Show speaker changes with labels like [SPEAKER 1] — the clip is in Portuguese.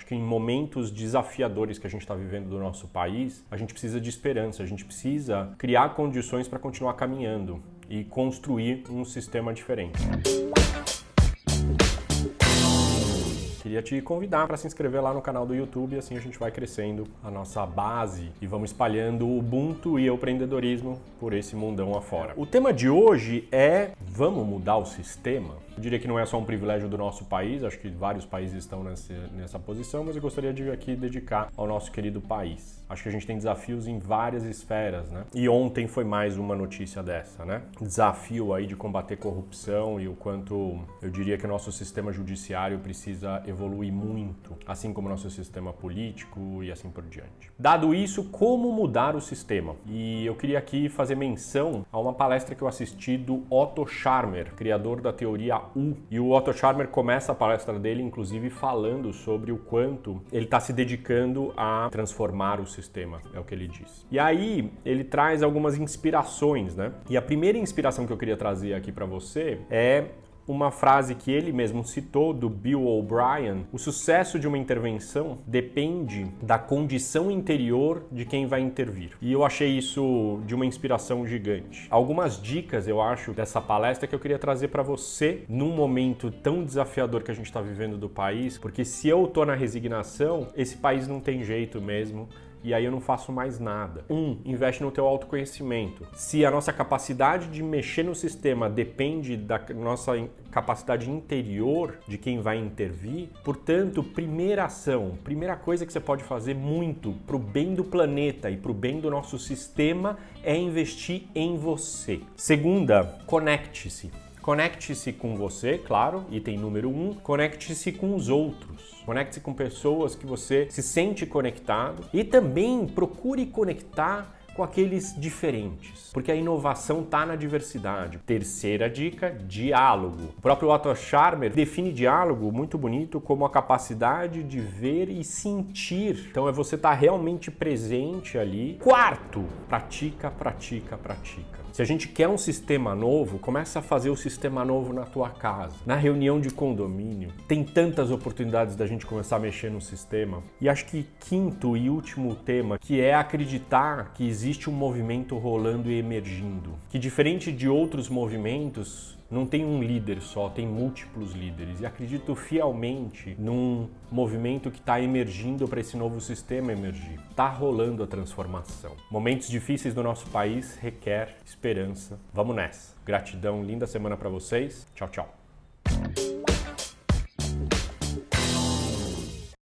[SPEAKER 1] Acho que em momentos desafiadores que a gente está vivendo do nosso país, a gente precisa de esperança, a gente precisa criar condições para continuar caminhando e construir um sistema diferente. Queria te convidar para se inscrever lá no canal do YouTube, assim a gente vai crescendo a nossa base e vamos espalhando o Ubuntu e o empreendedorismo por esse mundão afora. O tema de hoje é vamos mudar o sistema? Eu diria que não é só um privilégio do nosso país, acho que vários países estão nessa, nessa posição, mas eu gostaria de aqui dedicar ao nosso querido país. Acho que a gente tem desafios em várias esferas, né? E ontem foi mais uma notícia dessa, né? Desafio aí de combater corrupção e o quanto eu diria que o nosso sistema judiciário precisa evoluir muito, assim como o nosso sistema político e assim por diante. Dado isso, como mudar o sistema? E eu queria aqui fazer menção a uma palestra que eu assisti do Otto Scharmer, criador da teoria E o Otto Scharmer começa a palestra dele, inclusive, falando sobre o quanto ele está se dedicando a transformar o sistema, é o que ele diz. E aí ele traz algumas inspirações, né? E a primeira inspiração que eu queria trazer aqui para você é uma frase que ele mesmo citou do Bill O'Brien: o sucesso de uma intervenção depende da condição interior de quem vai intervir. E eu achei isso de uma inspiração gigante. Algumas dicas, eu acho, dessa palestra que eu queria trazer para você num momento tão desafiador que a gente está vivendo do país, porque se eu tô na resignação, esse país não tem jeito mesmo e aí eu não faço mais nada. Um, investe no teu autoconhecimento. Se a nossa capacidade de mexer no sistema depende da nossa capacidade interior de quem vai intervir, portanto, primeira ação, primeira coisa que você pode fazer muito para o bem do planeta e para o bem do nosso sistema é investir em você. Segunda, conecte-se. Conecte-se com você, claro, item número um. Conecte-se com os outros. Conecte-se com pessoas que você se sente conectado e também procure conectar com aqueles diferentes, porque a inovação está na diversidade. Terceira dica: diálogo. O próprio Otto Scharmer define diálogo muito bonito como a capacidade de ver e sentir. Então é você estar tá realmente presente ali. Quarto: pratica, pratica, pratica. Se a gente quer um sistema novo, começa a fazer o sistema novo na tua casa, na reunião de condomínio. Tem tantas oportunidades da gente começar a mexer no sistema. E acho que quinto e último tema, que é acreditar que existe um movimento rolando e emergindo, que diferente de outros movimentos, não tem um líder só, tem múltiplos líderes. E acredito fielmente num movimento que está emergindo para esse novo sistema emergir. Está rolando a transformação. Momentos difíceis do nosso país requer esperança. Vamos nessa. Gratidão, linda semana para vocês. Tchau, tchau.